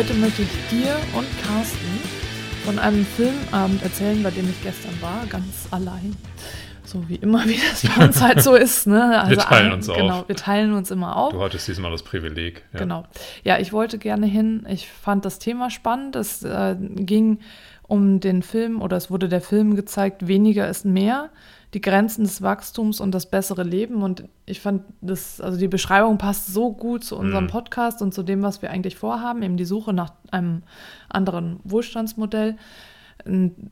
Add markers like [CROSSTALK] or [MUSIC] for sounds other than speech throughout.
Heute möchte ich dir und Carsten von einem Filmabend erzählen, bei dem ich gestern war, ganz allein. So wie immer, wie das bei uns halt so ist. Ne? Wir teilen ein- uns Genau, auf. wir teilen uns immer auf. Du hattest diesmal das Privileg. Ja. Genau. Ja, ich wollte gerne hin. Ich fand das Thema spannend. Es äh, ging um den Film oder es wurde der Film gezeigt, weniger ist mehr, die Grenzen des Wachstums und das bessere Leben. Und ich fand das, also die Beschreibung passt so gut zu unserem Mhm. Podcast und zu dem, was wir eigentlich vorhaben, eben die Suche nach einem anderen Wohlstandsmodell,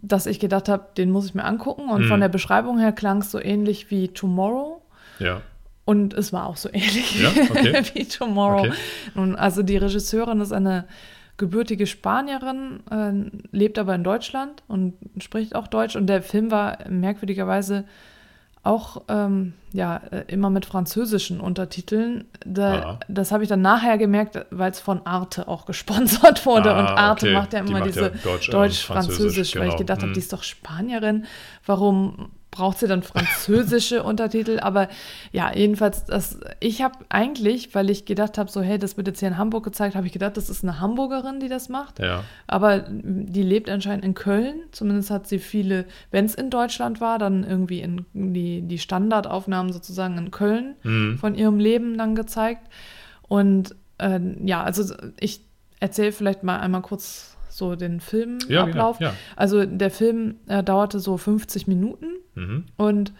dass ich gedacht habe, den muss ich mir angucken. Und Mhm. von der Beschreibung her klang es so ähnlich wie Tomorrow. Ja. Und es war auch so [LAUGHS] ähnlich Ja, okay. wie Tomorrow. Okay. Nun, also die Regisseurin ist eine gebürtige Spanierin, äh, lebt aber in Deutschland und spricht auch Deutsch. Und der Film war merkwürdigerweise auch ähm, ja, äh, immer mit französischen Untertiteln. Da, Aha. das habe ich dann nachher gemerkt, weil es von Arte auch gesponsert wurde. Ah, und Arte okay. macht ja Die immer macht diese ja Deutsch, äh, Deutsch-Französisch, Französisch, weil ich genau. gedacht habe, Mhm. die ist doch Spanierin. Warum braucht sie dann französische [LAUGHS] Untertitel? Aber ja, jedenfalls, das, ich habe eigentlich, weil ich gedacht habe, so, hey, das wird jetzt hier in Hamburg gezeigt, habe ich gedacht, das ist eine Hamburgerin, die das macht. Ja. Aber die lebt anscheinend in Köln. Zumindest hat sie viele, wenn es in Deutschland war, dann irgendwie in die, die Standardaufnahmen sozusagen in Köln Mhm. von ihrem Leben dann gezeigt. Und äh, ja, also ich erzähle vielleicht mal einmal kurz so den Filmablauf. ja, ja. Also der Film äh, dauerte so 50 Minuten Mhm. und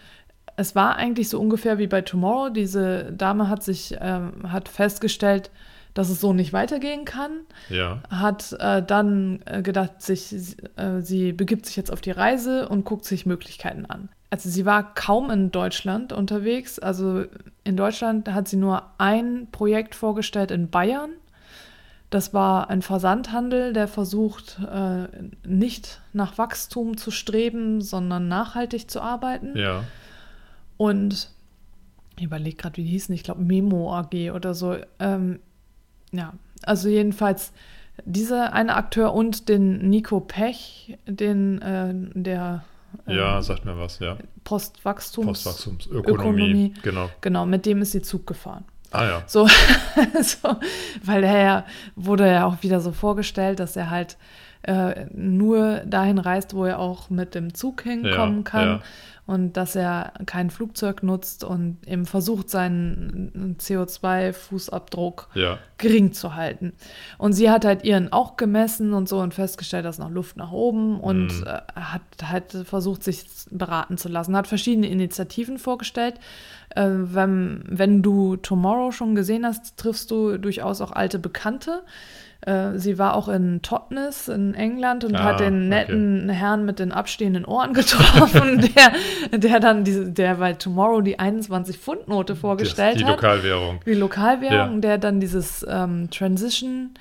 es war eigentlich so ungefähr wie bei Tomorrow. Diese Dame hat sich ähm, hat festgestellt, dass es so nicht weitergehen kann Ja. hat äh, dann äh, gedacht, sich, äh, sie begibt sich jetzt auf die Reise und guckt sich Möglichkeiten an. Also sie war kaum in Deutschland unterwegs. Also in Deutschland hat sie nur ein Projekt vorgestellt in Bayern. Das war ein Versandhandel, der versucht, äh, nicht nach Wachstum zu streben, sondern nachhaltig zu arbeiten. Ja. Und ich überlege gerade, wie die hießen, ich glaube Memo AG oder so. Ähm, ja, also jedenfalls dieser eine Akteur und den Nico Pech, den äh, der äh, Ja, sagt mir was, ja. Postwachstums Postwachstumsökonomie. Ökonomie. Genau. Genau, mit dem ist sie Zug gefahren. Ah ja. So, [LAUGHS] so weil er ja, wurde ja auch wieder so vorgestellt, dass er halt äh, nur dahin reist, wo er auch mit dem Zug hinkommen Ja, kann ja. Und dass er kein Flugzeug nutzt und eben versucht, seinen CO2-Fußabdruck Ja. gering zu halten. Und sie hat halt ihren auch gemessen und so und festgestellt, dass noch Luft nach oben und Mhm. äh, hat halt versucht, sich beraten zu lassen. Hat verschiedene Initiativen vorgestellt. Äh, wenn, wenn du Tomorrow schon gesehen hast, triffst du durchaus auch alte Bekannte. Äh, Sie war auch in Totnes in England und Ah, hat den okay. netten Herrn mit den abstehenden Ohren [LAUGHS] getroffen, der, der dann diese, der bei Tomorrow die 21-Pfund-Note vorgestellt Das, die hat Lokalwährung. die Lokalwährung, Ja. der dann dieses ähm, Transition,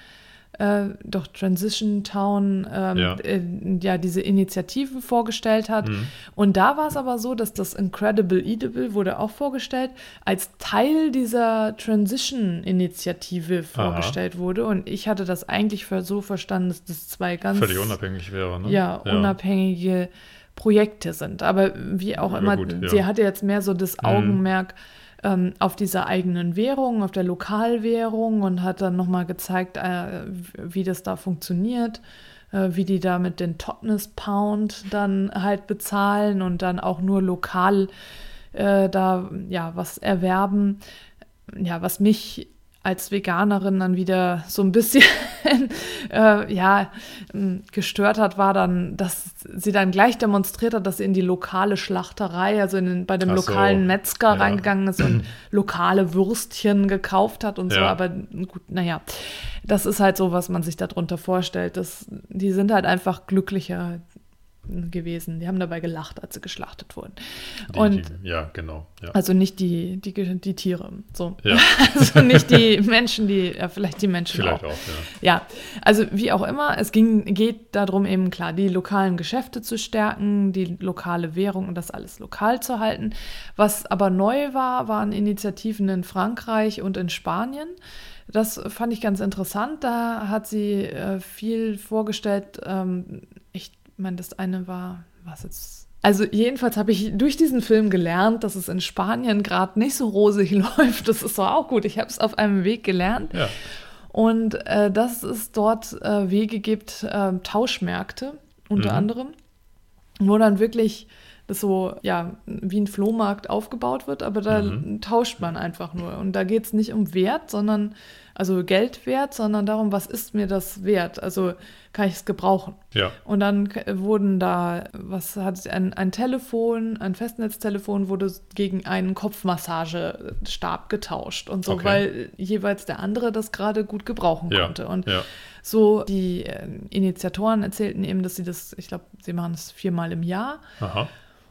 äh, doch Transition Town, ähm, Ja. äh, ja, diese Initiative vorgestellt hat. Mhm. Und da war es aber so, dass das Incredible Edible wurde auch vorgestellt, als Teil dieser Transition-Initiative vorgestellt wurde. Und ich hatte das eigentlich für so verstanden, dass das zwei ganz Völlig unabhängig wäre, ne? ja, unabhängige Projekte sind. Aber wie auch Ja, immer, gut, ja. sie hatte jetzt mehr so das Mhm. Ähm, auf dieser eigenen Währung, auf der Lokalwährung und hat dann nochmal gezeigt, äh, wie das da funktioniert, äh, wie die da mit den Totnes Pound dann halt bezahlen und dann auch nur lokal äh, da ja was erwerben. Ja, was mich als Veganerin dann wieder so ein bisschen [LAUGHS] äh, ja, gestört hat, war dann, dass sie dann gleich demonstriert hat, dass sie in die lokale Schlachterei, also in den, bei dem Ach so, lokalen Metzger ja. reingegangen ist und [CLEARS THROAT] lokale Würstchen gekauft hat und so. Ja. Aber gut, naja, das ist halt so, was man sich darunter vorstellt. Das, die sind halt einfach glücklicher gewesen. Die haben dabei gelacht, als sie geschlachtet wurden. Die, und die, ja, genau. Ja. also nicht die, die, die Tiere. So. Ja. [LAUGHS] Also nicht die Menschen, die, ja, vielleicht die Menschen Vielleicht auch. auch, ja. Ja, also wie auch immer, es ging, geht darum, eben klar, die lokalen Geschäfte zu stärken, die lokale Währung und das alles lokal zu halten. Was aber neu war, waren Initiativen in Frankreich und in Spanien. Das fand ich ganz interessant. Da hat sie äh, viel vorgestellt. Ähm, meine, das eine war, was jetzt. Also jedenfalls habe ich durch diesen Film gelernt, dass es in Spanien gerade nicht so rosig [LAUGHS] läuft. Das ist doch auch gut. Ich habe es auf einem Weg gelernt. Ja, Und äh, dass es dort äh, Wege gibt, äh, Tauschmärkte unter Mhm. anderem, wo dann wirklich das so, ja, wie ein Flohmarkt aufgebaut wird, aber da Mhm. tauscht man einfach nur. Und da geht es nicht um Wert, sondern, also Geldwert, sondern darum, was ist mir das wert? Also kann ich es gebrauchen? ja, Und dann wurden da, was hat ein, ein Telefon, ein Festnetztelefon wurde gegen einen Kopfmassagestab getauscht und so, Okay. weil jeweils der andere das gerade gut gebrauchen ja, konnte. Und ja, so die äh, Initiatoren erzählten eben, dass sie das, ich glaube, sie machen es viermal im Jahr aha,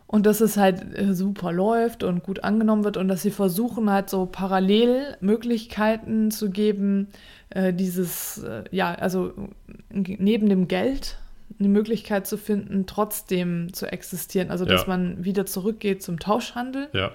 und dass es halt äh, super läuft und gut angenommen wird und dass sie versuchen halt so parallel Möglichkeiten zu geben, äh, dieses, äh, ja, also äh, neben dem Geld eine Möglichkeit zu finden, trotzdem zu existieren. Also dass Ja. man wieder zurückgeht zum Tauschhandel ja,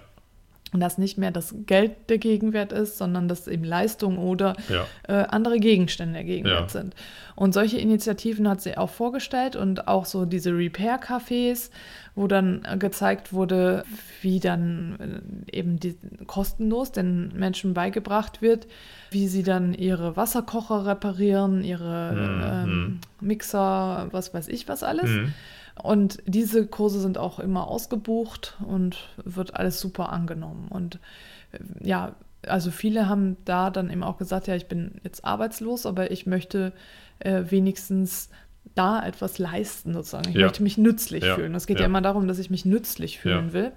und dass nicht mehr das Geld der Gegenwert ist, sondern dass eben Leistung oder ja, äh, andere Gegenstände der Gegenwart Ja. sind. Und solche Initiativen hat sie auch vorgestellt und auch so diese Repair-Cafés, wo dann gezeigt wurde, wie dann äh, eben die, kostenlos den Menschen beigebracht wird, wie sie dann ihre Wasserkocher reparieren, ihre Mhm. ähm, Mixer, was weiß ich was alles. mhm. Und diese Kurse sind auch immer ausgebucht und wird alles super angenommen. Und äh, ja, also viele haben da dann eben auch gesagt, ja, ich bin jetzt arbeitslos, aber ich möchte äh, wenigstens da etwas leisten sozusagen. Ich Ja. möchte mich nützlich Ja, fühlen. Es geht ja. ja. immer darum, dass ich mich nützlich fühlen will.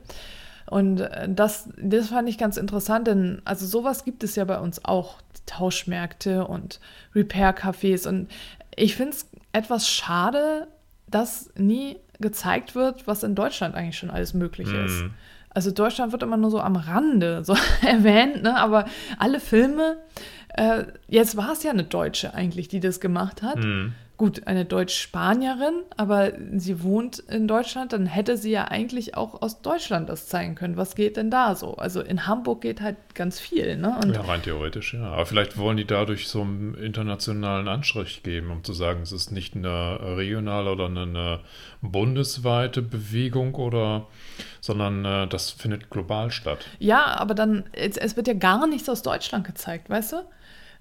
Und äh, das, das fand ich ganz interessant, denn also sowas gibt es ja bei uns auch, Tauschmärkte und Repair-Cafés. Und ich finde es etwas schade, dass nie gezeigt wird, was in Deutschland eigentlich schon alles möglich ist. Mhm. Also Deutschland wird immer nur so am Rande so [LAUGHS] erwähnt, ne? aber alle Filme, äh, jetzt war es ja eine Deutsche eigentlich, die das gemacht hat. Mhm. Gut, eine Deutsch-Spanierin, aber sie wohnt in Deutschland, dann hätte sie ja eigentlich auch aus Deutschland das zeigen können. Was geht denn da so? Also in Hamburg geht halt ganz viel, ne? Und Ja, rein theoretisch, ja. Aber vielleicht wollen die dadurch so einen internationalen Anstrich geben, um zu sagen, es ist nicht eine regionale oder eine bundesweite Bewegung oder, sondern äh, das findet global statt. Ja, aber dann, es, es wird ja gar nichts aus Deutschland gezeigt, weißt du?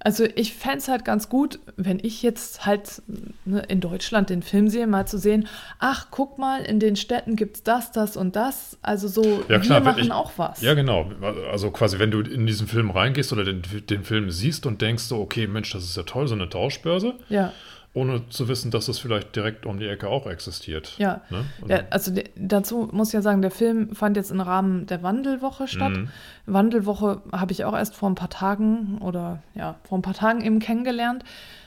Also ich fände es halt ganz gut, wenn ich jetzt halt ne, in Deutschland den Film sehe, mal zu sehen, ach, guck mal, in den Städten gibt es das, das und das. Also so, Ja, klar, wir machen ich- auch was. Ja, genau. Also quasi, wenn du in diesen Film reingehst oder den, den Film siehst und denkst so, okay, Mensch, das ist ja toll, so eine Tauschbörse, ja. Ohne zu wissen, dass das vielleicht direkt um die Ecke auch existiert. Ja. Ne? Und- Ja, also de- dazu muss ich ja sagen, der Film fand jetzt im Rahmen der Wandelwoche statt. Mhm. Wandelwoche habe ich auch erst vor ein paar Tagen oder ja, vor ein paar Tagen eben kennengelernt.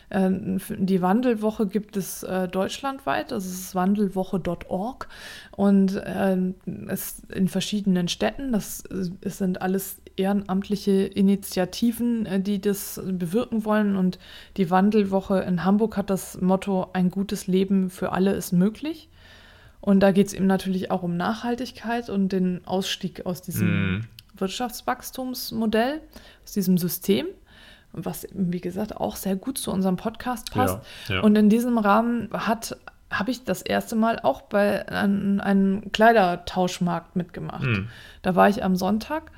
Ähm, Die Wandelwoche gibt es äh, deutschlandweit, das ist wandelwoche.org und ähm, es in verschiedenen Städten. Das äh, es sind alles ehrenamtliche Initiativen, äh, die das bewirken wollen. Und die Wandelwoche in Hamburg hat das Motto: Ein gutes Leben für alle ist möglich. Und da geht es eben natürlich auch um Nachhaltigkeit und den Ausstieg aus diesem Mhm. Wirtschaftswachstumsmodell, aus diesem System, was wie gesagt, auch sehr gut zu unserem Podcast passt. Ja, ja. Und in diesem Rahmen hat habe ich das erste Mal auch bei einem, einem Kleidertauschmarkt mitgemacht. Mhm. Da war ich am Sonntag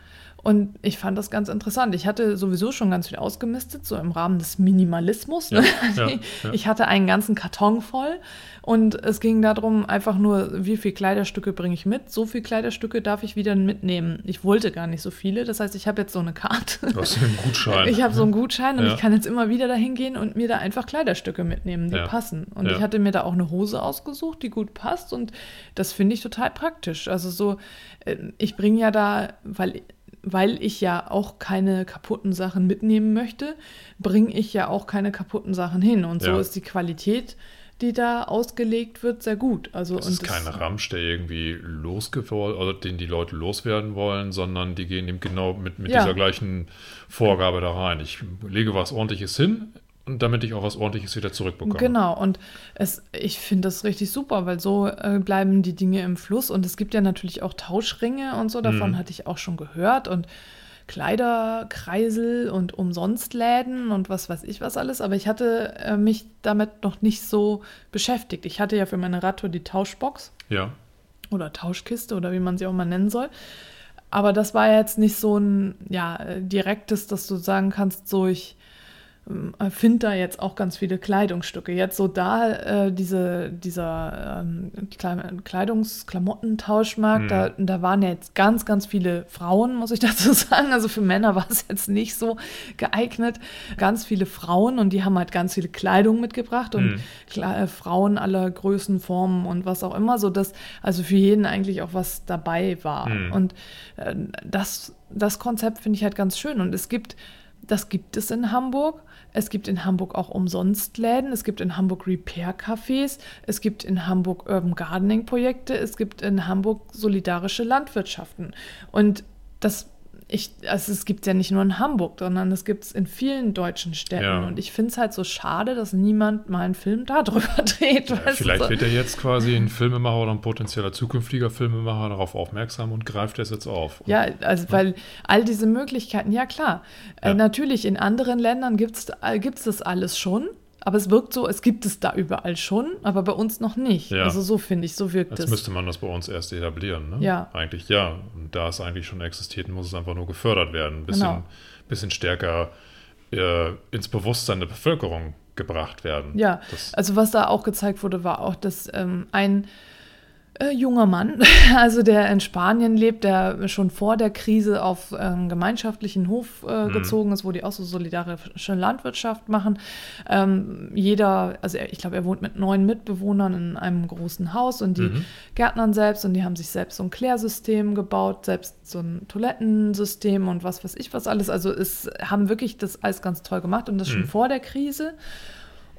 und ich fand das ganz interessant. Ich hatte sowieso schon ganz viel ausgemistet, so im Rahmen des Minimalismus. Ne? Ja, ja, [LAUGHS] ja. Ich hatte einen ganzen Karton voll und es ging darum, einfach nur, wie viele Kleiderstücke bringe ich mit? So viele Kleiderstücke darf ich wieder mitnehmen. Ich wollte gar nicht so viele. Das heißt, ich habe jetzt so eine Karte. Du hast einen Gutschein. [LAUGHS] Ich habe so einen Gutschein und Ja. ich kann jetzt immer wieder dahin gehen und mir da einfach Kleiderstücke mitnehmen, die Ja. passen. Und Ja. ich hatte mir da auch eine Hose ausgesucht, die gut passt und das finde ich total praktisch. Also so, äh, ich bringe ja da, weil, weil ich ja auch keine kaputten Sachen mitnehmen möchte, bringe ich ja auch keine kaputten Sachen hin. Und so Ja. ist die Qualität die da ausgelegt wird, sehr gut. Also, das ist kein Ramsch, der irgendwie losgeworden oder den die Leute loswerden wollen, sondern die gehen eben genau mit, mit ja. dieser gleichen Vorgabe da rein. Ich lege was ordentliches hin, und damit ich auch was ordentliches wieder zurückbekomme. Genau, und es, ich finde das richtig super, weil so äh, bleiben die Dinge im Fluss. Und es gibt ja natürlich auch Tauschringe und so, davon mhm. hatte ich auch schon gehört. Und Kleiderkreisel und Umsonstläden und was weiß ich was alles. Aber ich hatte äh, mich damit noch nicht so beschäftigt. Ich hatte ja für meine Radtour die Tauschbox. Ja. Oder Tauschkiste oder wie man sie auch mal nennen soll. Aber das war jetzt nicht so ein ja, direktes, dass du sagen kannst, so ich äh, finde da jetzt auch ganz viele Kleidungsstücke. Jetzt so da äh, diese, dieser ähm, Kleidungs-, Klamottentauschmarkt, mhm. da, da waren ja jetzt ganz, ganz viele Frauen, muss ich [LAUGHS] dazu sagen. Also für Männer war es jetzt nicht so geeignet. Ganz viele Frauen und die haben halt ganz viele Kleidung mitgebracht und mhm. äh, Frauen aller Größen, Formen und was auch immer, so dass also für jeden eigentlich auch was dabei war. Mhm. Und äh, das, das Konzept finde ich halt ganz schön. Und es gibt, das gibt es in Hamburg. Es gibt in Hamburg auch Umsonstläden, es gibt in Hamburg Repair-Cafés, es gibt in Hamburg Urban Gardening-Projekte, es gibt in Hamburg solidarische Landwirtschaften. Und das ich, also es gibt es ja nicht nur in Hamburg, sondern es gibt es in vielen deutschen Städten. Ja. Und ich finde es halt so schade, dass niemand mal einen Film darüber [LAUGHS] dreht. Ja, vielleicht so. wird er jetzt quasi ein Filmemacher oder ein potenzieller zukünftiger Filmemacher darauf aufmerksam und greift das jetzt auf. Ja, also ja. weil all diese Möglichkeiten, ja klar, äh, natürlich in anderen Ländern gibt es äh, das alles schon. Aber es wirkt so, es gibt es da überall schon, aber bei uns noch nicht. Ja. Also so finde ich, so wirkt Jetzt es. müsste man das bei uns erst etablieren, ne? Ja. Eigentlich ja. Und da es eigentlich schon existiert, muss es einfach nur gefördert werden. Ein bisschen, genau. bisschen stärker äh, ins Bewusstsein der Bevölkerung gebracht werden. Ja, das also was da auch gezeigt wurde, war auch, dass ähm, ein äh, junger Mann, [LAUGHS] also der in Spanien lebt, der schon vor der Krise auf einen ähm, gemeinschaftlichen Hof äh, mhm. gezogen ist, wo die auch so solidarische Landwirtschaft machen. Ähm, jeder, also er, ich glaube, er wohnt mit neun Mitbewohnern in einem großen Haus und die mhm. Gärtnern selbst und die haben sich selbst so ein Klärsystem gebaut, selbst so ein Toilettensystem und was weiß ich was alles. Also es haben wirklich das alles ganz toll gemacht und das mhm. schon vor der Krise.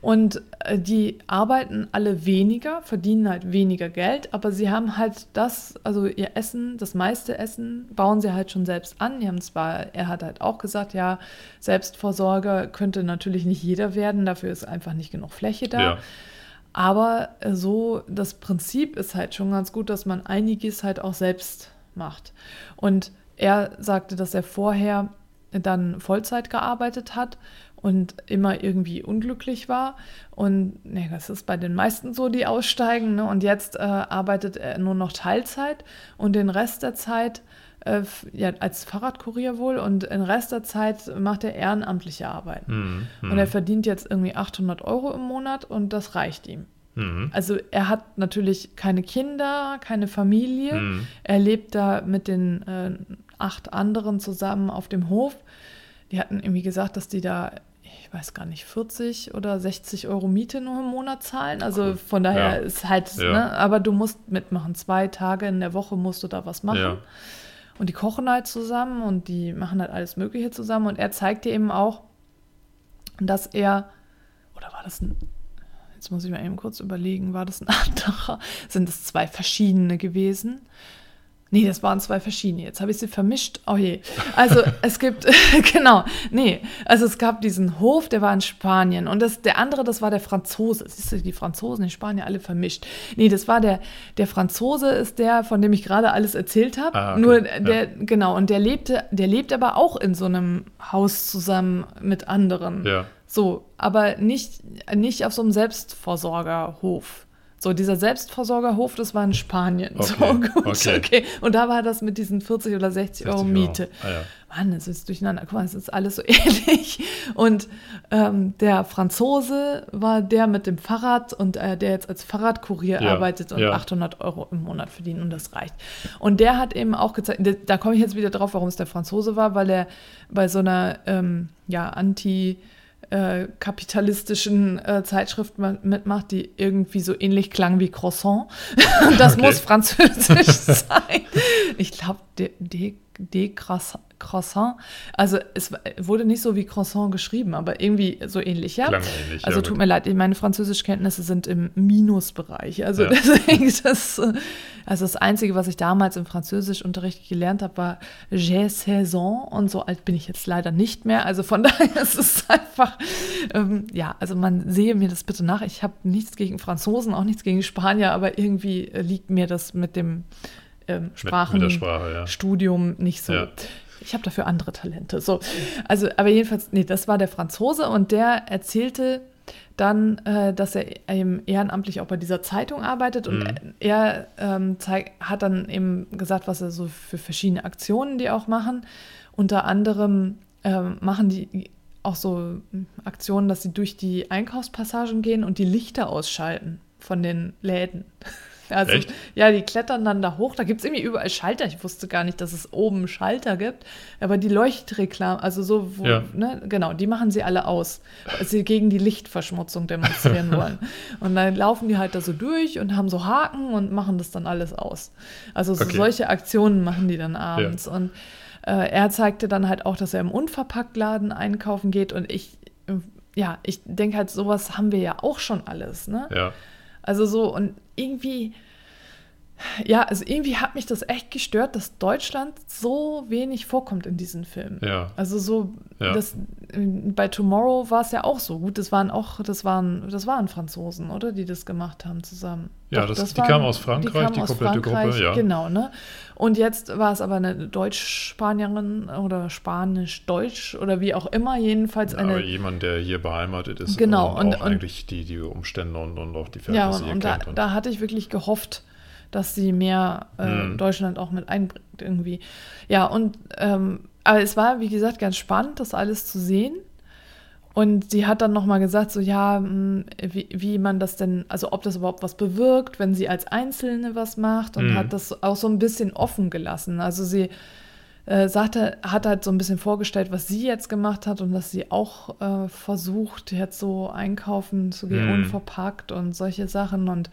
Und äh, die arbeiten alle weniger, verdienen halt weniger Geld, aber sie haben halt das, also ihr Essen, das meiste Essen, bauen sie halt schon selbst an. Die haben zwar, er hat halt auch gesagt, ja, Selbstversorger könnte natürlich nicht jeder werden, dafür ist einfach nicht genug Fläche da. Ja. Aber äh, so, das Prinzip ist halt schon ganz gut, dass man einiges halt auch selbst macht. Und er sagte, dass er vorher dann Vollzeit gearbeitet hat und immer irgendwie unglücklich war. Und nee, das ist bei den meisten so, die aussteigen. Ne? Und jetzt äh, arbeitet er nur noch Teilzeit und den Rest der Zeit äh, ja, als Fahrradkurier wohl und den Rest der Zeit macht er ehrenamtliche Arbeit. Mhm, und er verdient jetzt irgendwie 800 Euro im Monat und das reicht ihm. Mhm. Also er hat natürlich keine Kinder, keine Familie. Mhm. Er lebt da mit den äh, acht anderen zusammen auf dem Hof. Die hatten irgendwie gesagt, dass die da ich weiß gar nicht, 40 oder 60 Euro Miete nur im Monat zahlen. Also cool. von daher ja. ist halt, ja. ne, aber du musst mitmachen. Zwei Tage in der Woche musst du da was machen. Ja. Und die kochen halt zusammen und die machen halt alles Mögliche zusammen. Und er zeigt dir eben auch, dass er, oder war das ein, jetzt muss ich mal eben kurz überlegen, war das ein [LAUGHS] anderer? Sind es zwei verschiedene gewesen? Nee, das waren zwei verschiedene. Jetzt habe ich sie vermischt. Oh je. Also [LAUGHS] es gibt, [LAUGHS] genau, nee, also es gab diesen Hof, der war in Spanien. Und das, der andere, das war der Franzose. Siehst du, die Franzosen in Spanien alle vermischt. Nee, das war der, der Franzose ist der, von dem ich gerade alles erzählt habe. Ah, okay. Nur der, ja. genau, und der lebte, der lebt aber auch in so einem Haus zusammen mit anderen. Ja. So, aber nicht, nicht auf so einem Selbstversorgerhof. So, dieser Selbstversorgerhof, das war in Spanien. Okay. So, gut, okay. okay. Und da war das mit diesen 40 oder 60, 60 Euro Miete. Euro. Ah, ja. Mann, es ist durcheinander. Guck mal, es ist alles so [LAUGHS] ähnlich. Und ähm, der Franzose war der mit dem Fahrrad und äh, der jetzt als Fahrradkurier ja. arbeitet und ja. 800 Euro im Monat verdient und das reicht. Und der hat eben auch gezeigt, da komme ich jetzt wieder drauf, warum es der Franzose war, weil er bei so einer ja, Anti- äh, kapitalistischen äh, Zeitschrift mitmacht, die irgendwie so ähnlich klang wie Croissant. [LAUGHS] das okay. muss französisch [LAUGHS] sein. Ich glaube, de, de, Croissant. Also es wurde nicht so wie Croissant geschrieben, aber irgendwie so ähnlich, ja. Klang ähnlich, also ja, tut mir leid, meine Französischkenntnisse sind im Minusbereich. Also Ja. deswegen [LAUGHS] das, also das Einzige, was ich damals im Französischunterricht gelernt habe, war J'ai saison und so alt bin ich jetzt leider nicht mehr. Also von [LAUGHS] daher ist es einfach, ähm, ja, also man sehe mir das bitte nach. Ich habe nichts gegen Franzosen, auch nichts gegen Spanier, aber irgendwie liegt mir das mit dem ähm, Mit, Sprachen mit der Sprache, ja. Nicht so. Ja. Ich habe dafür andere Talente. So, also, aber jedenfalls, nee, das war der Franzose und der erzählte dann, äh, dass er eben ehrenamtlich auch bei dieser Zeitung arbeitet und Mhm. er ähm, zeig, hat dann eben gesagt, was er so für verschiedene Aktionen die auch machen. Unter anderem ähm, machen die auch so Aktionen, dass sie durch die Einkaufspassagen gehen und die Lichter ausschalten von den Läden. Also, Echt? ja, die klettern dann da hoch. Da gibt es irgendwie überall Schalter. Ich wusste gar nicht, dass es oben Schalter gibt. Aber die Leuchtreklamen, also so, wo, Ja. ne, genau, die machen sie alle aus, weil sie gegen die Lichtverschmutzung demonstrieren [LAUGHS] wollen. Und dann laufen die halt da so durch und haben so Haken und machen das dann alles aus. Also so Okay. solche Aktionen machen die dann abends. Und äh, er zeigte dann halt auch, dass er im Unverpacktladen einkaufen geht. Und ich, ja, ich denke halt, sowas haben wir ja auch schon alles, ne? Ja. Also so und irgendwie, ja, also irgendwie hat mich das echt gestört, dass Deutschland so wenig vorkommt in diesen Filmen. Ja. Also so, Ja. das, bei Tomorrow war es ja auch so. Gut, das waren auch, das waren, das waren Franzosen, oder? Die das gemacht haben zusammen. Ja, das- die kamen aus Frankreich, die komplette Gruppe, ja. Genau, ne? Und jetzt war es aber eine Deutsch-Spanierin oder Spanisch-Deutsch oder wie auch immer, jedenfals Aber eine jemand, der hier beheimatet ist Genau, und, und- auch und- eigentlich die, die Umstände und, und auch die Ja, Verhältnisse und, hier und da. Und, da hatte ich wirklich gehofft, dass sie mehr äh, Mhm. Deutschland auch mit einbringt irgendwie. Ja, und ähm, aber es war, wie gesagt, ganz spannend, das alles zu sehen. Und sie hat dann nochmal gesagt, so ja, mh, wie, wie man das denn, also ob das überhaupt was bewirkt, wenn sie als Einzelne was macht und Mhm. hat das auch so ein bisschen offen gelassen. Also sie äh, sagte, hat halt so ein bisschen vorgestellt, was sie jetzt gemacht hat und dass sie auch äh, versucht, jetzt so einkaufen zu gehen, Mhm. unverpackt und solche Sachen und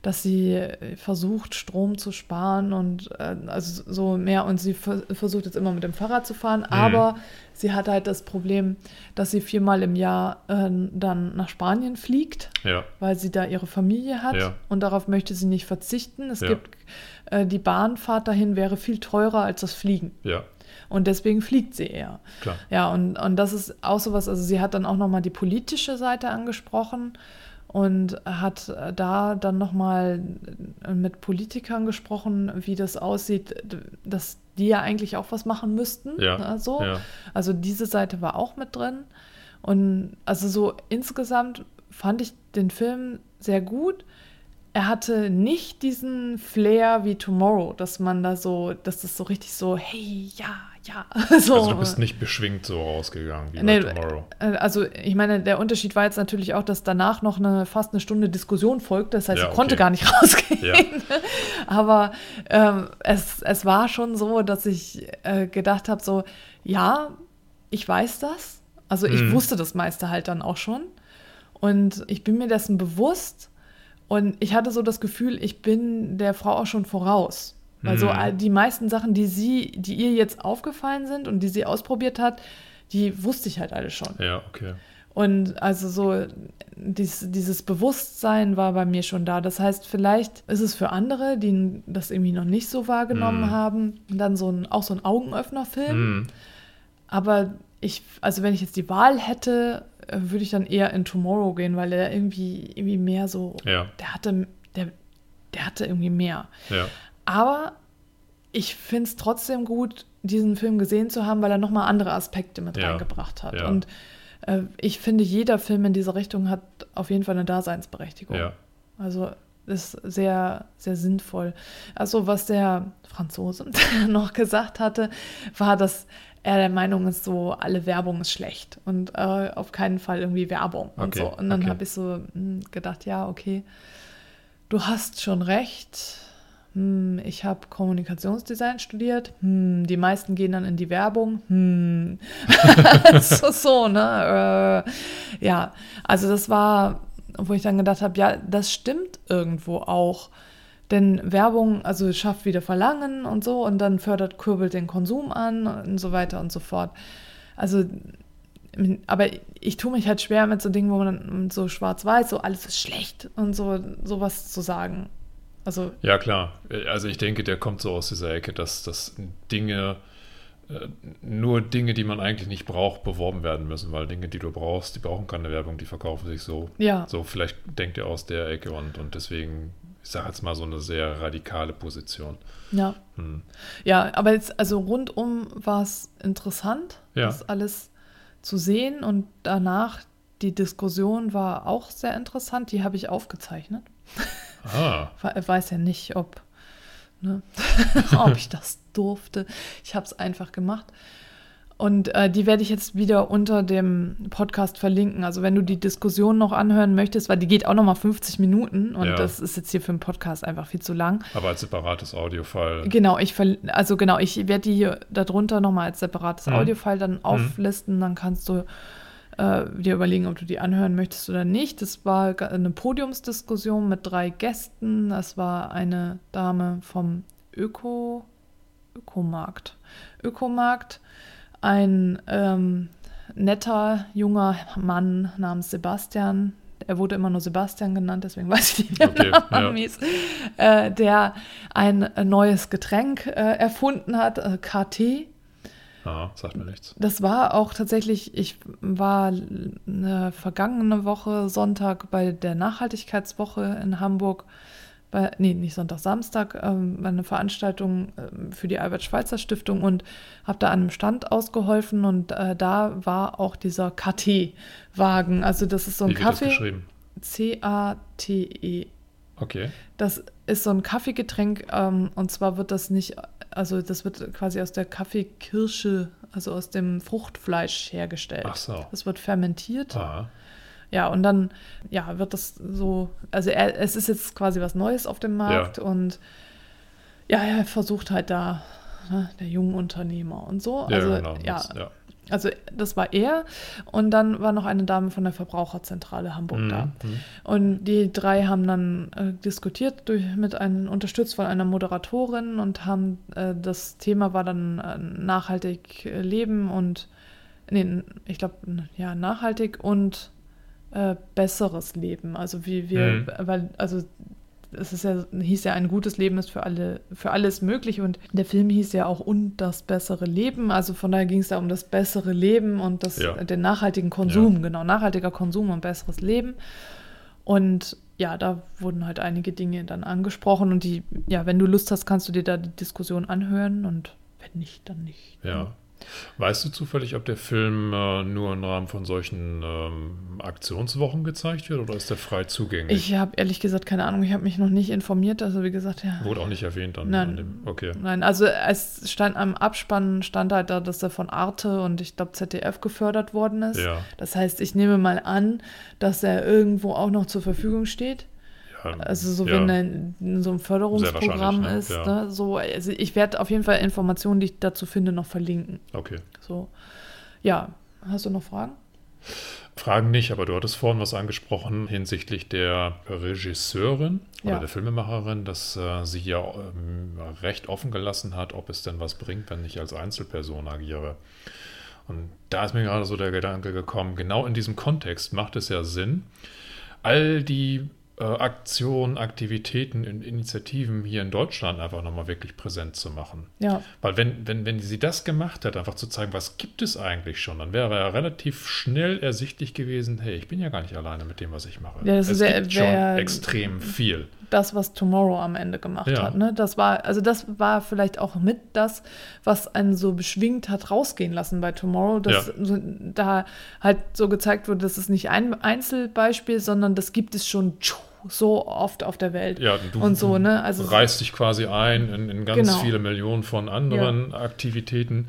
dass sie äh, versucht, Strom zu sparen und äh, also so mehr und sie ver versucht jetzt immer mit dem Fahrrad zu fahren, aber sie hat halt das Problem, dass sie viermal im Jahr äh, dann nach Spanien fliegt ja, weil sie da ihre Familie hat Ja. und darauf möchte sie nicht verzichten. Es Ja. gibt äh, die Bahnfahrt dahin wäre viel teurer als das Fliegen ja, und deswegen fliegt sie eher. klar. Ja, und, und das ist auch sowas, also sie hat dann auch nochmal die politische Seite angesprochen und hat äh, da dann nochmal mit Politikern gesprochen, wie das aussieht, dass die ja eigentlich auch was machen müssten. Ja, ne, so. ja. Also diese Seite war auch mit drin. Und also so insgesamt fand ich den Film sehr gut. Er hatte nicht diesen Flair wie Tomorrow, dass man da so, dass das so richtig so, hey, ja, ja. [LAUGHS] So. Also du bist nicht beschwingt so rausgegangen wie Nee, bei Tomorrow. äh, Also ich meine, der Unterschied war jetzt natürlich auch, dass danach noch eine fast eine Stunde Diskussion folgte. Das heißt, Ja, konnte okay. gar nicht [LAUGHS] rausgehen. Ja. [LAUGHS] Aber ähm, es, es war schon so, dass ich äh, gedacht habe, so, ja, ich weiß das. Also ich Mhm. wusste das meiste halt dann auch schon. Und ich bin mir dessen bewusst. Und ich hatte so das Gefühl, ich bin der Frau auch schon voraus. Weil so Mhm. die meisten Sachen, die sie, die ihr jetzt aufgefallen sind und die sie ausprobiert hat, die wusste ich halt alle schon. Ja, okay. Und also so dies, dieses Bewusstsein war bei mir schon da. Das heißt, vielleicht ist es für andere, die das irgendwie noch nicht so wahrgenommen Mhm. haben, dann so ein, auch so ein Augenöffnerfilm. Mhm. Aber ich, also wenn ich jetzt die Wahl hätte, würde ich dann eher in Tomorrow gehen, weil er irgendwie, irgendwie mehr so, Ja, der hatte, der, der hatte irgendwie mehr. ja, Aber ich finde es trotzdem gut, diesen Film gesehen zu haben, weil er nochmal andere Aspekte mit Ja, reingebracht hat. Und äh, ich finde, jeder Film in diese Richtung hat auf jeden Fall eine Daseinsberechtigung. Also ist sehr, sehr sinnvoll. Also was der Franzose [LAUGHS] noch gesagt hatte, war, dass er der Meinung ist, so alle Werbung ist schlecht und äh, auf keinen Fall irgendwie Werbung und Okay, so. Und dann okay. habe ich so hm, gedacht, ja, okay, du hast schon recht. Hm, ich habe Kommunikationsdesign studiert. Hm, die meisten gehen dann in die Werbung. Hm. [LAUGHS] so, so, ne? Äh, ja, also das war, wo ich dann gedacht habe, ja, das stimmt irgendwo auch. Denn Werbung, also schafft wieder Verlangen und so und dann fördert, kurbelt den Konsum an und so weiter und so fort. Also, aber ich tue mich halt schwer mit so Dingen, wo man so schwarz-weiß, so alles ist schlecht und so sowas zu sagen. Also, ja, klar. Also ich denke, der kommt so aus dieser Ecke, dass, dass Dinge, äh, nur Dinge, die man eigentlich nicht braucht, beworben werden müssen, weil Dinge, die du brauchst, die brauchen keine Werbung, die verkaufen sich so. Ja. So, vielleicht denkt ihr aus der Ecke und, und deswegen ich sage jetzt mal so eine sehr radikale Position. Ja. Hm. Ja, aber jetzt, also rundum war es interessant, ja. das alles zu sehen und danach die Diskussion war auch sehr interessant. Die habe ich aufgezeichnet. Ah. [LAUGHS] Weiß ja nicht, ob, ne, [LAUGHS] [LAUGHS] ob ich das durfte. Ich habe es einfach gemacht. Und äh, die werde ich jetzt wieder unter dem Podcast verlinken. Also wenn du die Diskussion noch anhören möchtest, weil die geht auch noch mal 50 Minuten und ja. das ist jetzt hier für einen Podcast einfach viel zu lang. Aber als separates Audiofile. Genau, ich also genau, ich werde die hier darunter noch mal als separates mhm. Audiofile dann mhm. auflisten. Mhm. Dann kannst du äh, dir überlegen, ob du die anhören möchtest oder nicht. Das war eine Podiumsdiskussion mit drei Gästen. Das war eine Dame vom Öko Ökomarkt. Ökomarkt ein ähm, netter junger Mann namens Sebastian, er wurde immer nur Sebastian genannt, deswegen [LAUGHS] weiß ich nicht, wie okay, er ja. hieß, äh, der ein neues Getränk äh, erfunden hat, äh, KT. Ah, sagt mir nichts. Das war auch tatsächlich, ich war eine vergangene Woche Sonntag bei der Nachhaltigkeitswoche in Hamburg bei, nee, nicht Sonntag, Samstag, ähm, eine Veranstaltung äh, für die Albert-Schweitzer-Stiftung und habe da an einem Stand ausgeholfen und äh, da war auch dieser KT-Wagen. Also das ist so ein Wie Kaffee. C-A-T-E. Okay. Das ist so ein Kaffeegetränk ähm, und zwar wird das nicht, also das wird quasi aus der Kaffeekirsche, also aus dem Fruchtfleisch hergestellt. Ach so. Das wird fermentiert. Ah. Ja, und dann ja, wird das so, also er, es ist jetzt quasi was Neues auf dem Markt ja. und ja, er versucht halt da, ne, der junge Unternehmer und so. Ja, also, genau, ja, das, ja. Also das war er und dann war noch eine Dame von der Verbraucherzentrale Hamburg mhm. da. Mhm. Und die drei haben dann äh, diskutiert durch, mit einem unterstützt von einer Moderatorin und haben äh, das Thema war dann äh, nachhaltig leben und nee, ich glaube ja nachhaltig und äh, besseres Leben. Also wie wir, mhm. weil, also es ist ja, hieß ja, ein gutes Leben ist für alle, für alles möglich und der Film hieß ja auch und das bessere Leben. Also von daher ging es da um das bessere Leben und das, ja. den nachhaltigen Konsum, ja. genau, nachhaltiger Konsum und besseres Leben. Und ja, da wurden halt einige Dinge dann angesprochen und die, ja, wenn du Lust hast, kannst du dir da die Diskussion anhören und wenn nicht, dann nicht. Ja. Weißt du zufällig, ob der Film äh, nur im Rahmen von solchen ähm, Aktionswochen gezeigt wird oder ist der frei zugänglich? Ich habe ehrlich gesagt keine Ahnung. Ich habe mich noch nicht informiert. Also wie gesagt, ja. Wurde auch nicht erwähnt dann. Nein. Dem, okay. Nein, also es stand am Abspann stand halt da, dass er von Arte und ich glaube ZDF gefördert worden ist. Ja. Das heißt, ich nehme mal an, dass er irgendwo auch noch zur Verfügung steht. Also so, ja. wenn er in so einem Förderungsprogramm ne? ist, ja. ne? so, also ich werde auf jeden Fall Informationen, die ich dazu finde, noch verlinken. Okay. So, ja, hast du noch Fragen? Fragen nicht, aber du hattest vorhin was angesprochen hinsichtlich der Regisseurin oder Ja. der Filmemacherin, dass äh, sie ja ähm, recht offen gelassen hat, ob es denn was bringt, wenn ich als Einzelperson agiere. Und da ist mir gerade so der Gedanke gekommen, genau in diesem Kontext macht es ja Sinn, all die äh, Aktionen, Aktivitäten und Initiativen hier in Deutschland einfach nochmal wirklich präsent zu machen. Ja, Weil wenn, wenn, wenn sie das gemacht hat, einfach zu zeigen, was gibt es eigentlich schon, dann wäre ja relativ schnell ersichtlich gewesen, hey, ich bin ja gar nicht alleine mit dem, was ich mache. Ja, das es wär- gibt schon wär- extrem viel. das, was Tomorrow am Ende gemacht Ja. hat. Ne? Das war, also das war vielleicht auch mit das, was einen so beschwingt hat rausgehen lassen bei Tomorrow, dass Ja. da halt so gezeigt wurde, das ist nicht ein Einzelbeispiel, sondern das gibt es schon tschu, so oft auf der Welt. Ja, du, Und so, ne? Also- reißt dich quasi ein in, in ganz Genau. viele Millionen von anderen Aktivitäten.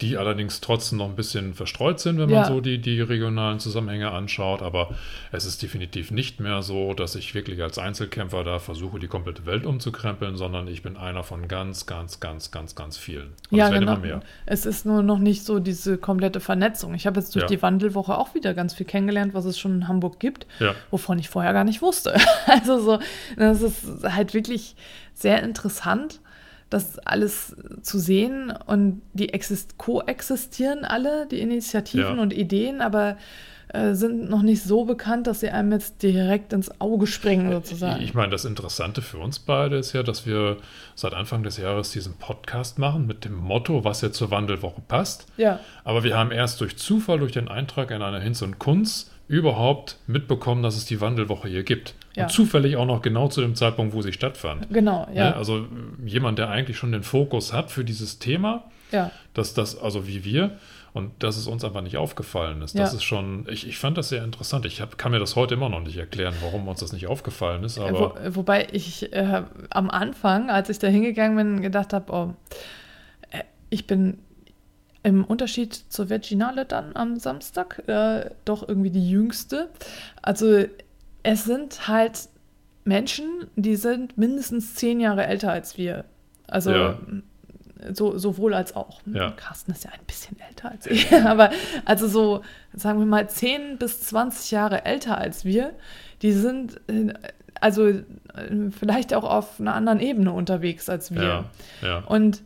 Die allerdings trotzdem noch ein bisschen verstreut sind, wenn Ja. man so die, die regionalen Zusammenhänge anschaut. Aber es ist definitiv nicht mehr so, dass ich wirklich als Einzelkämpfer da versuche, die komplette Welt umzukrempeln, sondern ich bin einer von ganz, ganz, ganz, ganz, ganz vielen. Und ja, es werden genau. immer mehr. Es ist nur noch nicht so diese komplette Vernetzung. Ich habe jetzt durch Ja. die Wandelwoche auch wieder ganz viel kennengelernt, was es schon in Hamburg gibt, Ja. wovon ich vorher gar nicht wusste. [LAUGHS] Also so, das ist halt wirklich sehr interessant, das alles zu sehen und die exist koexistieren alle, die Initiativen Ja. und Ideen, aber äh, sind noch nicht so bekannt, dass sie einem jetzt direkt ins Auge springen sozusagen. Ich meine, das Interessante für uns beide ist ja, dass wir seit Anfang des Jahres diesen Podcast machen mit dem Motto, was jetzt zur Wandelwoche passt. ja, Aber wir haben erst durch Zufall, durch den Eintrag in einer Hinz und Kunz überhaupt mitbekommen, dass es die Wandelwoche hier gibt. Ja. Und zufällig auch noch genau zu dem Zeitpunkt, wo sie stattfand. genau, ja, Ne? Also äh, jemand, der eigentlich schon den Fokus hat für dieses Thema, ja. dass das, also wie wir, und dass es uns einfach nicht aufgefallen ist. Das Ja. ist schon, ich, ich fand das sehr interessant. Ich hab, kann mir das heute immer noch nicht erklären, warum uns das nicht aufgefallen ist, Wo, aber wobei ich äh, am Anfang, als ich da hingegangen bin, gedacht habe, oh, äh, ich bin im Unterschied zur Virginale dann am Samstag äh, doch irgendwie die Jüngste. Also es sind halt Menschen, die sind mindestens zehn Jahre älter als wir. Also Ja. so, sowohl als auch. Ja. Carsten ist ja ein bisschen älter als ich, [LAUGHS] aber also so, sagen wir mal, 10 bis 20 Jahre älter als wir, die sind äh, also äh, vielleicht auch auf einer anderen Ebene unterwegs als wir. ja. Und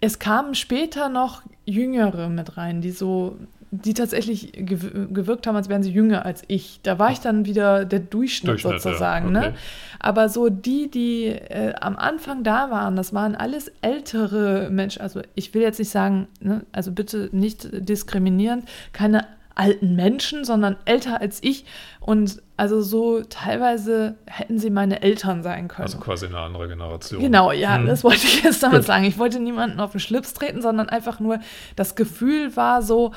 es kamen später noch Jüngere mit rein, die so, die tatsächlich gew gewirkt haben, als wären sie jünger als ich. Da war ich dann wieder der Durchschnitt, Durchschnitt, ja, sozusagen. okay. Ne? Aber so die, die äh, am Anfang da waren, das waren alles ältere Menschen. Also ich will jetzt nicht sagen, ne, also bitte nicht diskriminierend, keine alten Menschen, sondern älter als ich. Und also so teilweise hätten sie meine Eltern sein können. Also quasi eine andere Generation. Genau, ja, Hm. das wollte ich jetzt damit Gut. sagen. Ich wollte niemanden auf den Schlips treten, sondern einfach nur das Gefühl war so,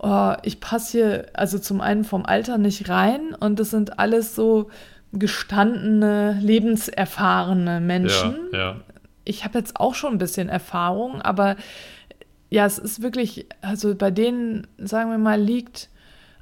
oh, ich passe hier also zum einen vom Alter nicht rein und das sind alles so gestandene, lebenserfahrene Menschen. Ja, ja. Ich habe jetzt auch schon ein bisschen Erfahrung, aber ja, es ist wirklich, also bei denen, sagen wir mal, liegt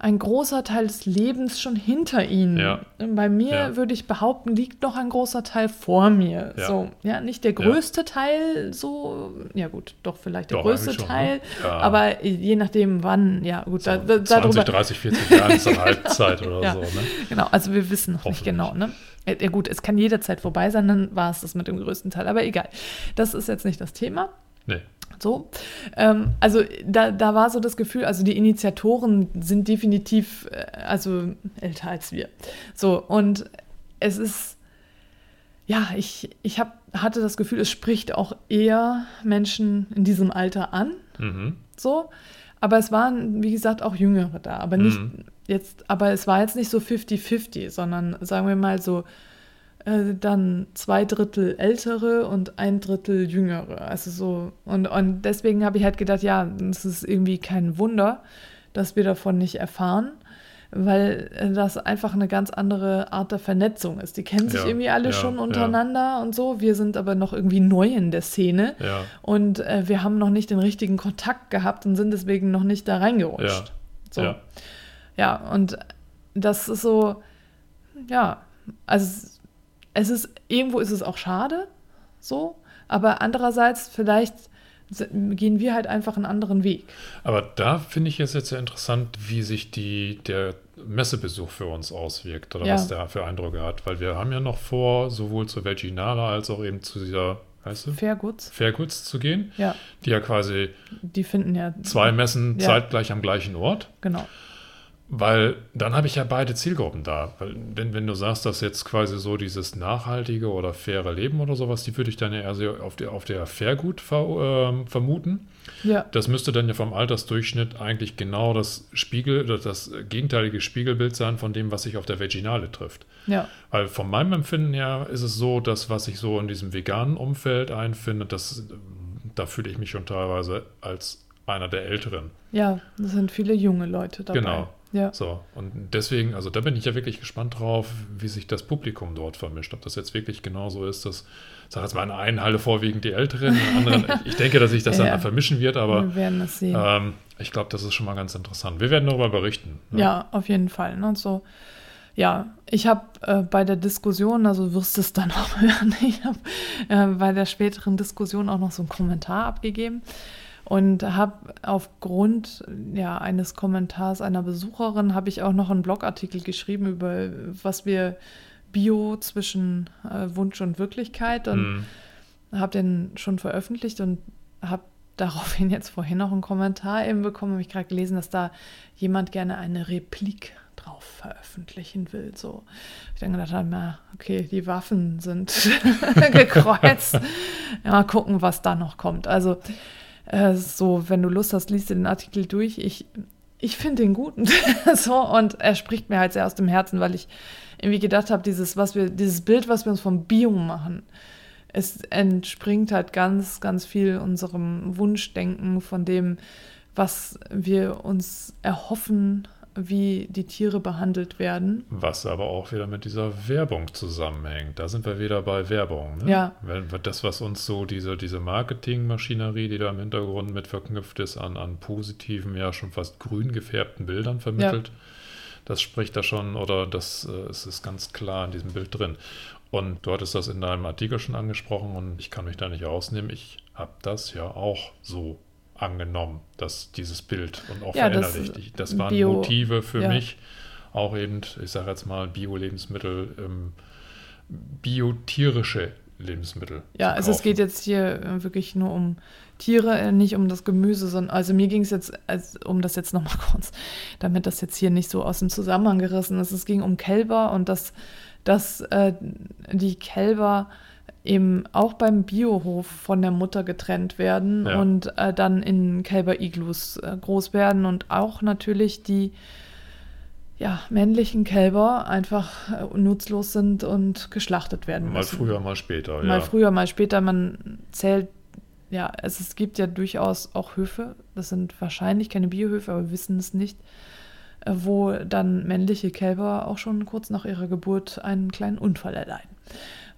ein großer Teil des Lebens schon hinter ihnen. Ja. Bei mir Ja. würde ich behaupten, liegt noch ein großer Teil vor mir. Ja. So, ja, nicht der größte Teil, so, ja gut, doch vielleicht der Doch, größte schon, Teil, ne? Aber je nachdem wann, ja gut, da, da, 20, darüber, 30, 40 Jahre ist dann [LAUGHS] Halbzeit oder so. Ne? Genau, also wir wissen noch nicht genau, ne? Ja, gut, es kann jederzeit vorbei sein, dann war es das mit dem größten Teil, aber egal. Das ist jetzt nicht das Thema. Nee. So. Ähm, also da, da war so das Gefühl, also die Initiatoren sind definitiv äh, also älter als wir. So, und es ist, ja, ich, ich hab, hatte das Gefühl, es spricht auch eher Menschen in diesem Alter an. Mhm. So. Aber es waren, wie gesagt, auch Jüngere da. Aber nicht Mhm. jetzt, aber es war jetzt nicht so 50-50, sondern sagen wir mal so äh, dann zwei Drittel ältere und ein Drittel jüngere. Also so, und, und deswegen habe ich halt gedacht, ja, es ist irgendwie kein Wunder, dass wir davon nicht erfahren. Weil äh, das einfach eine ganz andere Art der Vernetzung ist. Die kennen sich Ja, irgendwie alle ja, schon ja. untereinander und so. Wir sind aber noch irgendwie neu in der Szene. Ja. Und äh, wir haben noch nicht den richtigen Kontakt gehabt und sind deswegen noch nicht da reingerutscht. Ja. So. Ja. Ja, und das ist so, ja, also es- ist, irgendwo ist es auch schade, so, aber andererseits vielleicht gehen wir halt einfach einen anderen Weg. Aber da finde ich es jetzt sehr interessant, wie sich die, der Messebesuch für uns auswirkt oder Ja. was der für Eindrücke hat. Weil wir haben ja noch vor, sowohl zur Virginale als auch eben zu dieser, weißt du, Fairgoods, Fairgoods zu gehen, ja, die ja quasi die finden ja, zwei Messen Ja. zeitgleich am gleichen Ort. genau, Weil dann habe ich ja beide Zielgruppen da. Weil wenn, wenn du sagst, dass jetzt quasi so dieses nachhaltige oder faire Leben oder sowas, die würde ich dann ja eher so auf der, auf der Fairgut ver, ähm, vermuten. ja, Das müsste dann ja vom Altersdurchschnitt eigentlich genau das Spiegel, oder das gegenteilige Spiegelbild sein von dem, was sich auf der Veginale trifft. ja, Weil von meinem Empfinden her ist es so, dass was ich so in diesem veganen Umfeld einfinde, das, da fühle ich mich schon teilweise als einer der Älteren. ja, das sind viele junge Leute dabei. Genau, Ja. So, und deswegen, also da bin ich ja wirklich gespannt drauf, wie sich das Publikum dort vermischt. Ob das jetzt wirklich genauso ist, dass, sag jetzt mal, in einer Halle vorwiegend die Älteren, in der anderen, [LAUGHS] ich denke, dass sich das Ja. dann vermischen wird, aber Wir werden es sehen. ähm, ich glaube, das ist schon mal ganz interessant. Wir werden darüber berichten. ne? Ja, auf jeden Fall. Ne? So, ja, ich habe äh, bei der Diskussion, also wirst du es dann [LAUGHS] auch hören, ich habe äh, bei der späteren Diskussion auch noch so einen Kommentar abgegeben und habe aufgrund ja, eines Kommentars einer Besucherin, habe ich auch noch einen Blogartikel geschrieben über was wir Bio zwischen äh, Wunsch und Wirklichkeit und Mhm. habe den schon veröffentlicht und habe [LAUGHS] daraufhin jetzt vorhin noch einen Kommentar eben bekommen, habe ich gerade gelesen, dass da jemand gerne eine Replik drauf veröffentlichen will. So, ich dann gedacht habe, na, okay, die Waffen sind [LAUGHS] [LAUGHS] gekreuzt. Ja, mal gucken, was da noch kommt. Also, äh, so, wenn du Lust hast, liest dir den Artikel durch. Ich, ich finde den gut. [LAUGHS] so, und er spricht mir halt sehr aus dem Herzen, weil ich irgendwie gedacht habe, dieses, was wir, dieses Bild, was wir uns vom Bio machen, es entspringt halt ganz, ganz viel unserem Wunschdenken von dem, was wir uns erhoffen, wie die Tiere behandelt werden. Was aber auch wieder mit dieser Werbung zusammenhängt. Da sind wir wieder bei Werbung. Ne? Ja. Wenn das, was uns so, diese, diese Marketingmaschinerie, die da im Hintergrund mit verknüpft ist, an, an positiven, ja schon fast grün gefärbten Bildern vermittelt, das spricht da schon, oder das äh, es ist ganz klar in diesem Bild drin. Und du hattest das in deinem Artikel schon angesprochen und ich kann mich da nicht rausnehmen. Ich habe das ja auch so angenommen, dass dieses Bild und auch Ja, das verinnerlicht. Ich- Das waren Bio- Motive für ja. mich, auch eben, ich sage jetzt mal, Bio-Lebensmittel, ähm, biotierische Lebensmittel. Ja, also es geht jetzt hier äh, wirklich nur um Tiere, äh, nicht um das Gemüse, sondern also mir ging es jetzt, als, um das jetzt nochmal [LAUGHS] kurz, damit das jetzt hier nicht so aus dem Zusammenhang gerissen ist. Es ging um Kälber und dass, dass äh, die Kälber eben auch beim Biohof von der Mutter getrennt werden Ja. und äh, dann in Kälber-Iglus äh, groß werden und auch natürlich die ja, männlichen Kälber einfach äh, nutzlos sind und geschlachtet werden Mal müssen. früher, mal später. Mal ja. früher, mal später. Man zählt, ja, es, es gibt ja durchaus auch Höfe, das sind wahrscheinlich keine Biohöfe, aber wir wissen es nicht, äh, wo dann männliche Kälber auch schon kurz nach ihrer Geburt einen kleinen Unfall erleiden.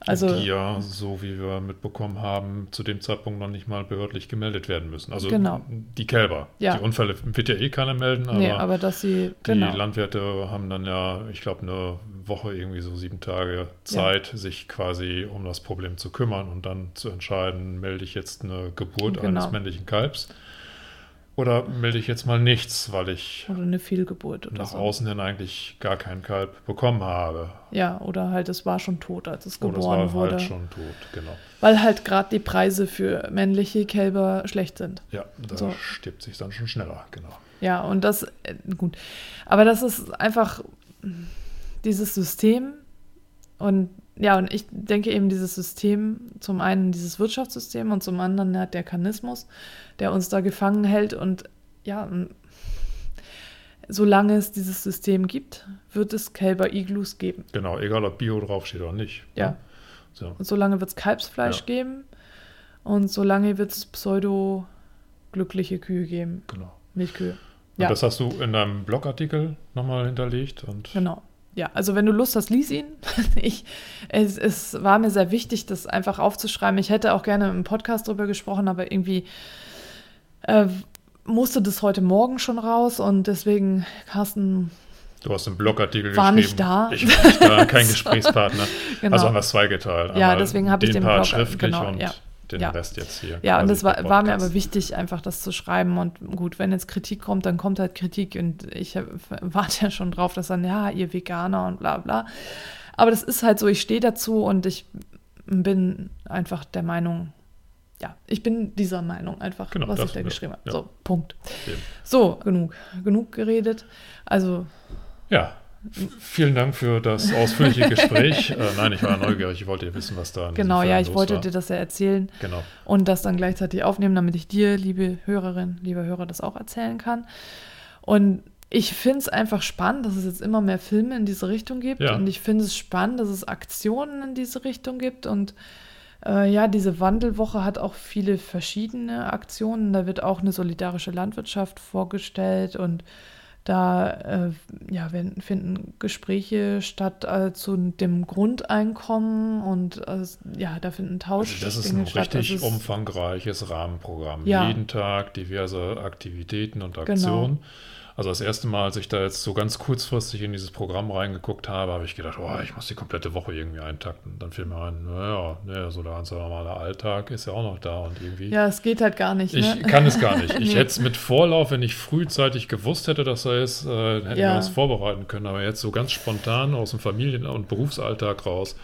Also, die ja, so wie wir mitbekommen haben, zu dem Zeitpunkt noch nicht mal behördlich gemeldet werden müssen. Also Genau. die Kälber. Ja. Die Unfälle wird ja eh keiner melden, aber, nee, aber dass sie, die genau, Landwirte haben dann ja, ich glaube, eine Woche, irgendwie so sieben Tage Zeit, sich quasi um das Problem zu kümmern und dann zu entscheiden, melde ich jetzt eine Geburt Genau. eines männlichen Kalbs oder melde ich jetzt mal nichts, weil ich oder eine Fehlgeburt oder nach so. außen hin eigentlich gar keinen Kalb bekommen habe. Ja, oder halt es war schon tot, als es Oder es geboren war wurde. halt schon tot, genau. Weil halt gerade die Preise für männliche Kälber schlecht sind. Ja, da So. stirbt sich dann schon schneller, genau. Ja, und das, äh, gut. Aber das ist einfach dieses System. Und ja, und ich denke eben, dieses System, zum einen dieses Wirtschaftssystem und zum anderen halt der Kanismus, der uns da gefangen hält. Und ja, solange es dieses System gibt, wird es Kälber-Iglus geben. Genau, egal ob Bio draufsteht oder nicht. Ja. ne? So. Und solange wird es Kalbsfleisch Ja. geben und solange wird es pseudo-glückliche Kühe geben, Genau. Milchkühe. Und Ja. das hast du in deinem Blogartikel nochmal hinterlegt. Und Genau. Ja, also wenn du Lust hast, lies ihn. [LAUGHS] Ich, es, es war mir sehr wichtig, das einfach aufzuschreiben. Ich hätte auch gerne im Podcast drüber gesprochen, aber irgendwie äh, musste das heute Morgen schon raus und deswegen, Carsten, du hast einen Blogartikel War geschrieben. nicht da. Ich war nicht da, kein [LAUGHS] Gesprächspartner. genau. Also haben wir es zweigeteilt. Ja, deswegen habe ich den Part Blog- schriftlich genau, und ja. Den Ja. Rest jetzt hier. ja, und das war, war mir aber wichtig, einfach das zu schreiben. Und gut, wenn jetzt Kritik kommt, dann kommt halt Kritik. Und ich hab- warte [LAUGHS] ja schon drauf, dass dann, ja, ihr Veganer und bla bla. Aber das ist halt so, ich stehe dazu und ich bin einfach der Meinung, ja, ich bin dieser Meinung einfach, Genau, was ich da geschrieben habe. ja. So, Punkt. Eben. So, genug. Genug geredet. Also, Ja, vielen Dank für das ausführliche Gespräch. äh, nein, ich war neugierig, ich wollte ja wissen, was da genau, ja, ich wollte war. dir das ja erzählen. Genau. und das dann gleichzeitig aufnehmen, damit ich dir, liebe Hörerin, lieber Hörer, das auch erzählen kann. Und ich finde es einfach spannend, dass es jetzt immer mehr Filme in diese Richtung gibt. Ja. Und ich finde es spannend, dass es Aktionen in diese Richtung gibt. Und äh, ja, diese Wandelwoche hat auch viele verschiedene Aktionen. Da wird auch eine solidarische Landwirtschaft vorgestellt und Da äh, ja, werden, finden Gespräche statt äh, zu dem Grundeinkommen und äh, ja, da finden Tausch Also das ist ein richtig also umfangreiches Rahmenprogramm. Ja. Jeden Tag diverse Aktivitäten und Genau. Also das erste Mal, als ich da jetzt so ganz kurzfristig in dieses Programm reingeguckt habe, habe ich gedacht, oh, ich muss die komplette Woche irgendwie eintakten. Dann fiel mir ein, naja, naja so der ganz normale Alltag ist ja auch noch da und irgendwie. Ja, es geht halt gar nicht. Ich Ne? kann es gar nicht. [LAUGHS] Ich hätte es mit Vorlauf, wenn ich frühzeitig gewusst hätte, dass er ist, äh, hätten Ja. wir uns vorbereiten können. Aber jetzt so ganz spontan aus dem Familien- und Berufsalltag raus,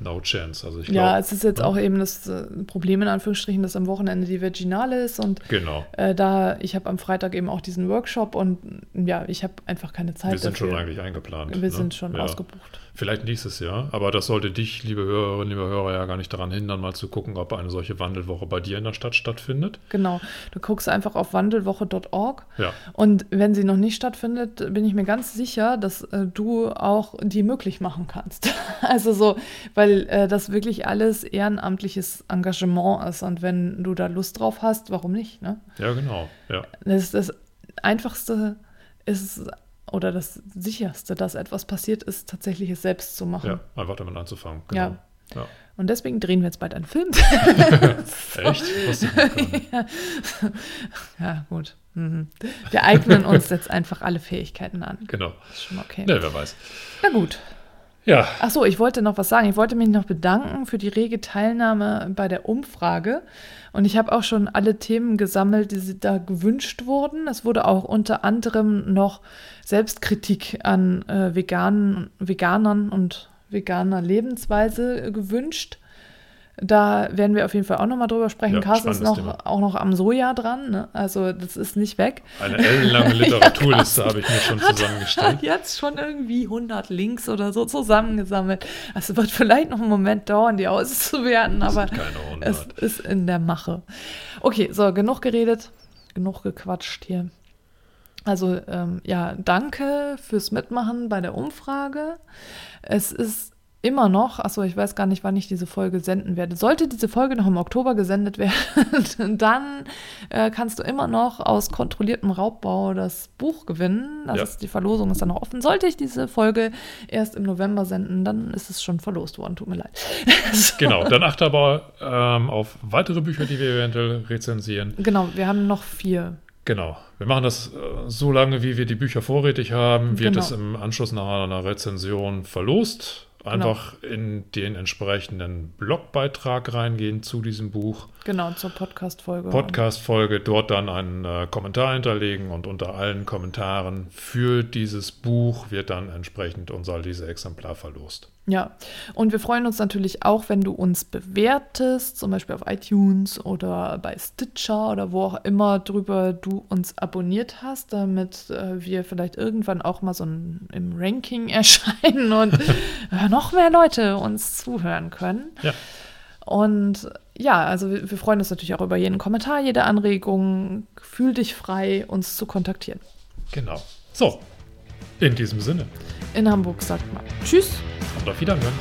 no chance. Also ich ja, glaube, es ist jetzt auch eben das äh, Problem in Anführungsstrichen, dass am Wochenende die Virginale ist und genau. äh, da ich habe am Freitag eben auch diesen Workshop und ja, ich habe einfach keine Zeit Wir sind dafür. schon eigentlich eingeplant. Wir ne? sind schon ja. ausgebucht. Vielleicht nächstes Jahr, aber das sollte dich, liebe Hörerinnen, liebe Hörer, ja gar nicht daran hindern, mal zu gucken, ob eine solche Wandelwoche bei dir in der Stadt stattfindet. Genau. Du guckst einfach auf wandelwoche.org Ja, und wenn sie noch nicht stattfindet, bin ich mir ganz sicher, dass äh, du auch die möglich machen kannst. [LAUGHS] also so, weil äh, das wirklich alles ehrenamtliches Engagement ist und wenn du da Lust drauf hast, warum nicht? Ne? ja, genau. Ja, Das, das Einfachste ist oder das Sicherste, dass etwas passiert ist, tatsächlich es selbst zu machen. ja einfach damit anzufangen. Ja. Ja. Und deswegen drehen wir jetzt bald einen Film. [LAUGHS] Echt? [LAUGHS] Nicht. ja, gut. Mhm. Wir eignen uns jetzt einfach alle Fähigkeiten an. Genau. Ist schon okay. Ne, wer weiß. Na gut. Ja, Ach so, ich wollte noch was sagen. Ich wollte mich noch bedanken für die rege Teilnahme bei der Umfrage. Und ich habe auch schon alle Themen gesammelt, die da gewünscht wurden. Es wurde auch unter anderem noch Selbstkritik an äh, veganen, Veganern und veganer Lebensweise gewünscht. Da werden wir auf jeden Fall auch nochmal drüber sprechen. Ja, Carsten ist noch, auch noch am Soja dran. Ne? Also das ist nicht weg. eine ellenlange [LAUGHS] Literaturliste habe ich mir schon Hat zusammengestellt. jetzt schon irgendwie 100 Links oder so zusammengesammelt. Es wird vielleicht noch einen Moment dauern, die auszuwerten, aber Keine es 100. ist in der Mache. Okay, so, genug geredet, genug gequatscht hier. Also, ähm, ja, danke fürs Mitmachen bei der Umfrage. Es ist immer noch, achso, ich weiß gar nicht, wann ich diese Folge senden werde. Sollte diese Folge noch im Oktober gesendet werden, [LAUGHS] dann äh, kannst du immer noch aus kontrolliertem Raubbau das Buch gewinnen. Das Ja. ist, die Verlosung ist dann noch offen. Sollte ich diese Folge erst im November senden, dann ist es schon verlost worden. Tut mir leid. [LAUGHS] So. Genau, dann achte aber ähm, auf weitere Bücher, die wir eventuell rezensieren. Genau, wir haben noch vier. Genau. Wir machen das äh, so lange, wie wir die Bücher vorrätig haben, wird Genau. es im Anschluss nach einer Rezension verlost. Einfach in den entsprechenden Blogbeitrag reingehen zu diesem Buch. Genau, zur Podcast-Folge. Podcast-Folge, dort dann einen äh, Kommentar hinterlegen und unter allen Kommentaren für dieses Buch wird dann entsprechend unser Leseexemplar verlost. Ja, und wir freuen uns natürlich auch, wenn du uns bewertest, zum Beispiel auf iTunes oder bei Stitcher oder wo auch immer drüber du uns abonniert hast, damit äh, wir vielleicht irgendwann auch mal so ein, im Ranking [LAUGHS] erscheinen und äh, noch mehr Leute uns zuhören können. Ja. Und ja, also wir, wir freuen uns natürlich auch über jeden Kommentar, jede Anregung. Fühl dich frei, uns zu kontaktieren. Genau. So, in diesem Sinne In Hamburg sagt man Tschüss. und auf Wiederhören.